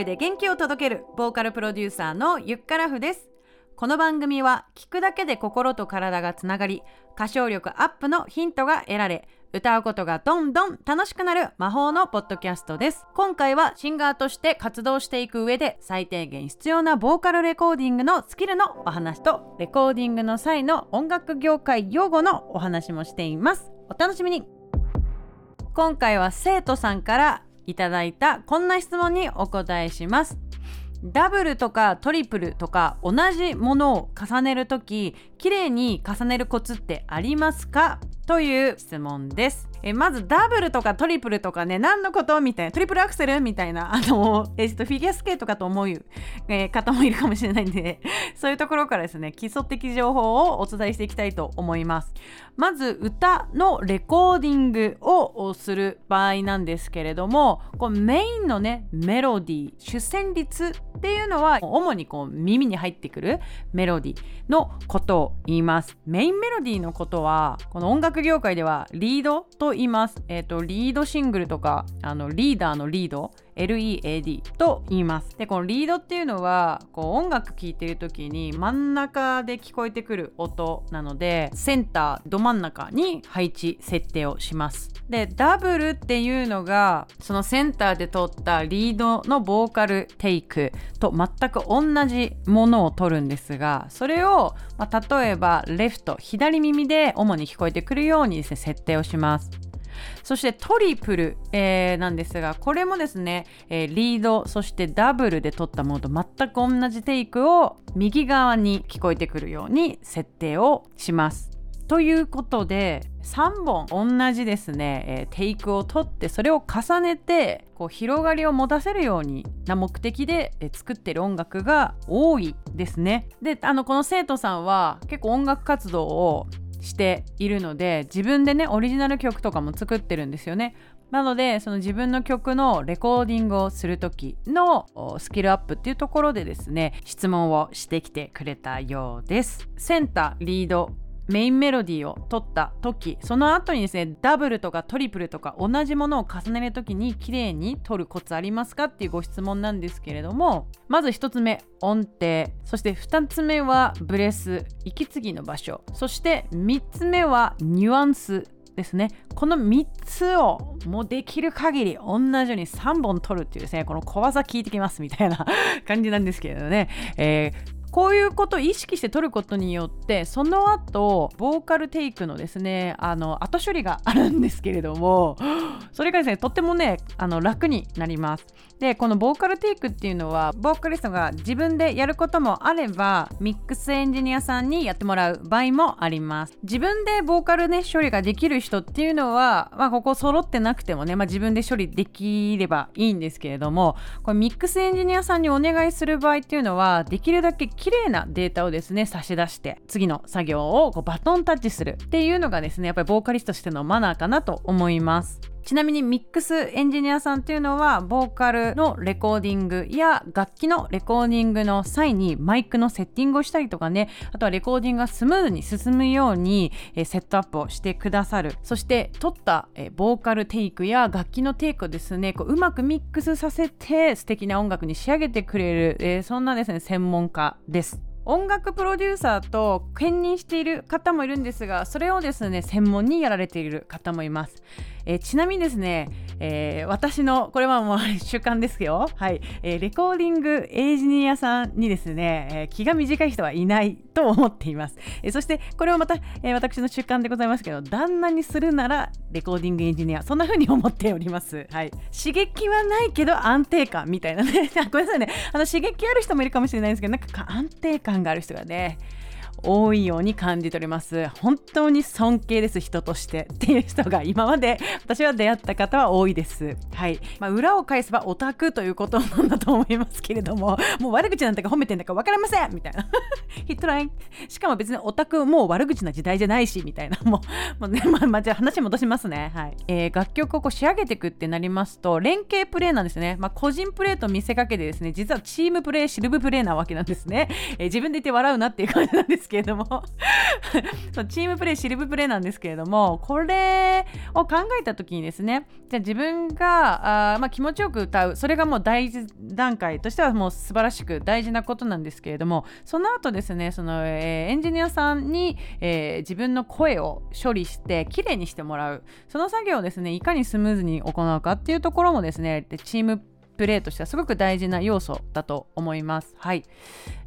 声で元気を届けるボーカルプロデューサーのゆっからふです。この番組は聞くだけで心と体がつながり歌唱力アップのヒントが得られ歌うことがどんどん楽しくなる魔法のポッドキャストです。今回はシンガーとして活動していく上で最低限必要なボーカルレコーディングのスキルのお話とレコーディングの際の音楽業界用語のお話もしています。お楽しみに。今回は生徒さんからいただいたこんな質問にお答えします。ダブルとかトリプルとか同じものを重ねるとき綺麗に重ねるコツってありますか？という質問です。えまずダブルとかトリプルとかね何のことみたいなトリプルアクセルみたいなあの、えっと、フィギュアスケートかと思う、えー、方もいるかもしれないんでそういうところからですね基礎的情報をお伝えしていきたいと思います。まず歌のレコーディングをする場合なんですけれどもこうメインのねメロディー主旋律っていうのは主にこう耳に入ってくるメロディーのことを言います。メインメロディーのことはこの音楽業界ではリードと言います。えっ、ー、と、リードシングルとか、あの、リーダーのリード LEAD と言います。でこのリードっていうのはこう音楽聴いてる時に真ん中で聞こえてくる音なのでセンターど真ん中に配置設定をします。でダブルっていうのがそのセンターで撮ったリードのボーカルテイクと全く同じものを撮るんですがそれを、まあ、例えばレフト左耳で主に聞こえてくるようにですね設定をします。そしてトリプル、えー、なんですがこれもですね、えー、リードそしてダブルで撮ったものと全く同じテイクを右側に聞こえてくるように設定をします。ということで3本同じですね、えー、テイクを取ってそれを重ねてこう広がりを持たせるようにな目的で、えー、作ってる音楽が多いですね。であのこの生徒さんは結構音楽活動をしているので自分でねオリジナル曲とかも作ってるんですよね。なのでその自分の曲のレコーディングをする時のスキルアップっていうところでですね質問をしてきてくれたようです。センターリードメインメロディーを取った時その後にですねダブルとかトリプルとか同じものを重ねる時に綺麗に取るコツありますかっていうご質問なんですけれどもまず1つ目音程。そして2つ目はブレス息継ぎの場所。そして3つ目はニュアンスですね。この3つをもうできる限り同じように3本取るっていうですねこの小技聞いてきますみたいな 感じなんですけれどね、えーこういうことを意識して取ることによってその後ボーカルテイクのですねあの後処理があるんですけれども それがですねとってもねあの楽になります。でこのボーカルテイクっていうのはボーカリストが自分でやることもあればミックスエンジニアさんにやってもらう場合もあります。自分でボーカルね処理ができる人っていうのは、まあ、ここ揃ってなくてもね、まあ、自分で処理できればいいんですけれどもこれミックスエンジニアさんにお願いする場合っていうのはできるだけ綺麗なデータをですね差し出して次の作業をこうバトンタッチするっていうのがですねやっぱりボーカリストとしてのマナーかなと思います。ちなみにミックスエンジニアさんっていうのはボーカルのレコーディングや楽器のレコーディングの際にマイクのセッティングをしたりとかね。あとはレコーディングがスムーズに進むように、えセットアップをしてくださる。そして録った、えボーカルテイクや楽器のテイクをですねこううまくミックスさせて素敵な音楽に仕上げてくれる、えそんなですね専門家です。音楽プロデューサーと兼任している方もいるんですがそれをですね専門にやられている方もいます、えー、ちなみにですね、えー、私のこれはもう習慣ですよ。はい、えー、レコーディングエンジニアさんにですね、え気が短い人はいないと思っています、えそしてこれをまた、え私の習慣でございますけど旦那にするならレコーディングエンジニアそんな風に思っております。はい。刺激はないけど安定感みたいなね。ごめんなさいね。あの刺激ある人もいるかもしれないんですけどなんか安定感がある人がね多いように感じております。本当に尊敬です人として。っていう人が今まで私は出会った方は多いです。はい、まあ、裏を返せばオタクということなんだと思いますけれどももう悪口なんてか褒めてんだか分かりませんみたいな。ヒットライン。しかも別にオタクもう悪口な時代じゃないしみたいな。もうもうね まあ、まあ、じゃあ話戻しますね。はい、えー、楽曲をこう仕上げていくってなりますと連携プレーなんですね。まあ個人プレーと見せかけてですね実はチームプレーシルブプレーなわけなんですね、えー、自分で言って笑うなっていう感じなんですですけれども。そうチームプレーシルブプレーなんですけれどもこれを考えた時にですねじゃあ自分があ、まあ、気持ちよく歌う。それがもう大事段階としてはもう素晴らしく大事なことなんですけれどもその後ですねその、えー、エンジニアさんに、えー、自分の声を処理してきれいにしてもらう。その作業をですねいかにスムーズに行うかっていうところもですねチームプレーとしてはすごく大事な要素だと思います。はい、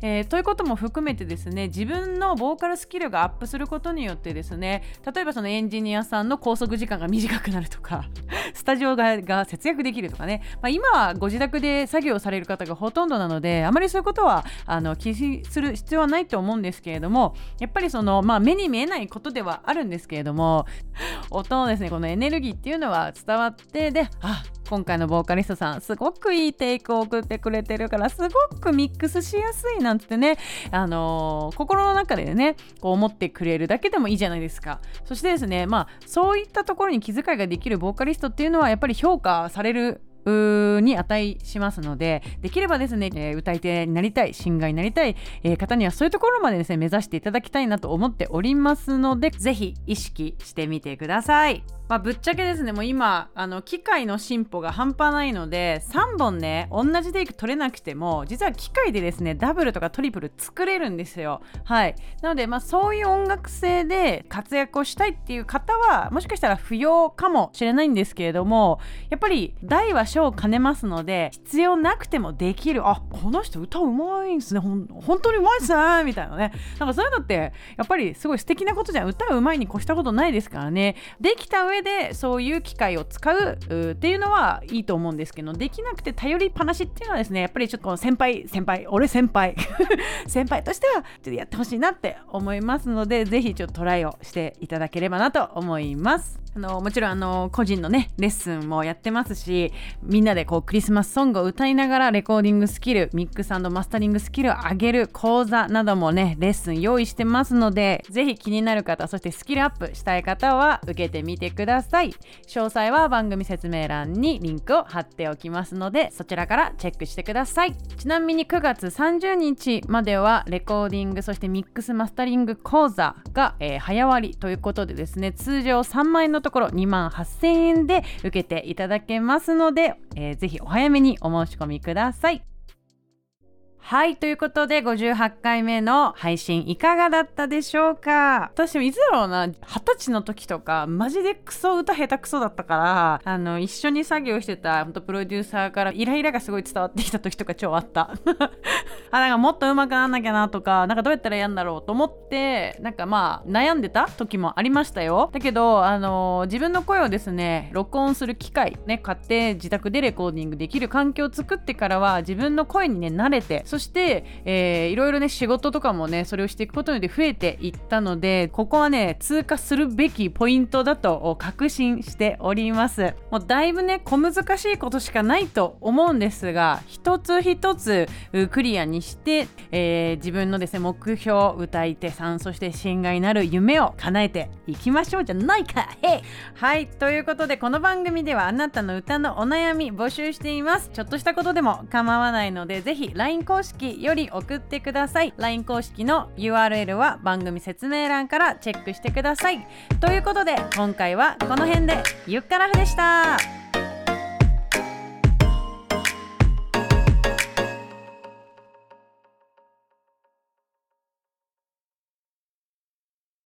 えー、ということも含めてですね自分のボーカルスキルがアップすることによってですね例えばそのエンジニアさんの拘束時間が短くなるとか スタジオが節約できるとかね、まあ、今はご自宅で作業される方がほとんどなのであまりそういうことはあの気にする必要はないと思うんですけれどもやっぱりその、まあ、目に見えないことではあるんですけれども 音のですねこのエネルギーっていうのは伝わってであ今回のボーカリストさんすごくくいいテイクを送ってくれてるからすごくミックスしやすいなんてね、あのー、心の中でねこう思ってくれるだけでもいいじゃないですかそしてですねまあそういったところに気遣いができるボーカリストっていうのはやっぱり評価されるに値しますのでできればですね、えー、歌い手になりたいシンガーになりたい、えー、方にはそういうところまでですね目指していただきたいなと思っておりますのでぜひ意識してみてください。まあ、ぶっちゃけですねもう今あの機械の進歩が半端ないので3本ね同じテイク取れなくても実は機械でですねダブルとかトリプル作れるんですよ。はい。なのでまあそういう音楽性で活躍をしたいっていう方はもしかしたら不要かもしれないんですけれどもやっぱり大は小を兼ねますので必要なくてもできるあこの人歌うまいんですねほん本当にうまいっすねみたいなね。なんかそういうのってやっぱりすごい素敵なことじゃん。歌うまいに越したことないですからね。できた上上でそういう機会を使うっていうのはいいと思うんですけどできなくて頼りっぱなしっていうのはですねやっぱりちょっと先輩先輩俺先輩 先輩としてはちょっとやってほしいなって思いますので是非ちょっとトライをしていただければなと思います。あのもちろんあの個人のねレッスンもやってますしみんなでこうクリスマスソングを歌いながらレコーディングスキルミックスマスタリングスキルを上げる講座などもねレッスン用意してますのでぜひ気になる方そしてスキルアップしたい方は受けてみてください。詳細は番組説明欄にリンクを貼っておきますのでそちらからチェックしてください。ちなみに9月30日まではレコーディングそしてミックスマスタリング講座が、えー、早割ということでですね通常3万円のところ2万8000円で受けていただけますので、えー、ぜひお早めにお申し込みください。はい。ということで、58回目の配信いかがだったでしょうか？私いつだろうな、二十歳の時とか、マジでクソ歌下手くそだったから、あの、一緒に作業してた、プロデューサーからイライラがすごい伝わってきた時とか超あった。あ、なんかもっと上手くなんなきゃなとか、なんかどうやったらやんだろうと思って、なんかまあ、悩んでた時もありましたよ。だけど、あの、自分の声をですね、録音する機械、ね、買って自宅でレコーディングできる環境を作ってからは、自分の声にね、慣れて、そして、えー、いろいろね仕事とかもねそれをしていくことによって増えていったのでここはね通過するべきポイントだと確信しておりますもうだいぶね小難しいことしかないと思うんですが一つ一つクリアにして、えー、自分のですね目標歌い手さんそしてシンガーになる夢を叶えていきましょうじゃないか。はい。ということでこの番組ではあなたの歌のお悩み募集しています。ちょっとしたことでも構わないのでぜひ LINE 公式より送ってください。LINE 公式の URL は番組説明欄からチェックしてください。ということで今回はこの辺でゆっからふでした。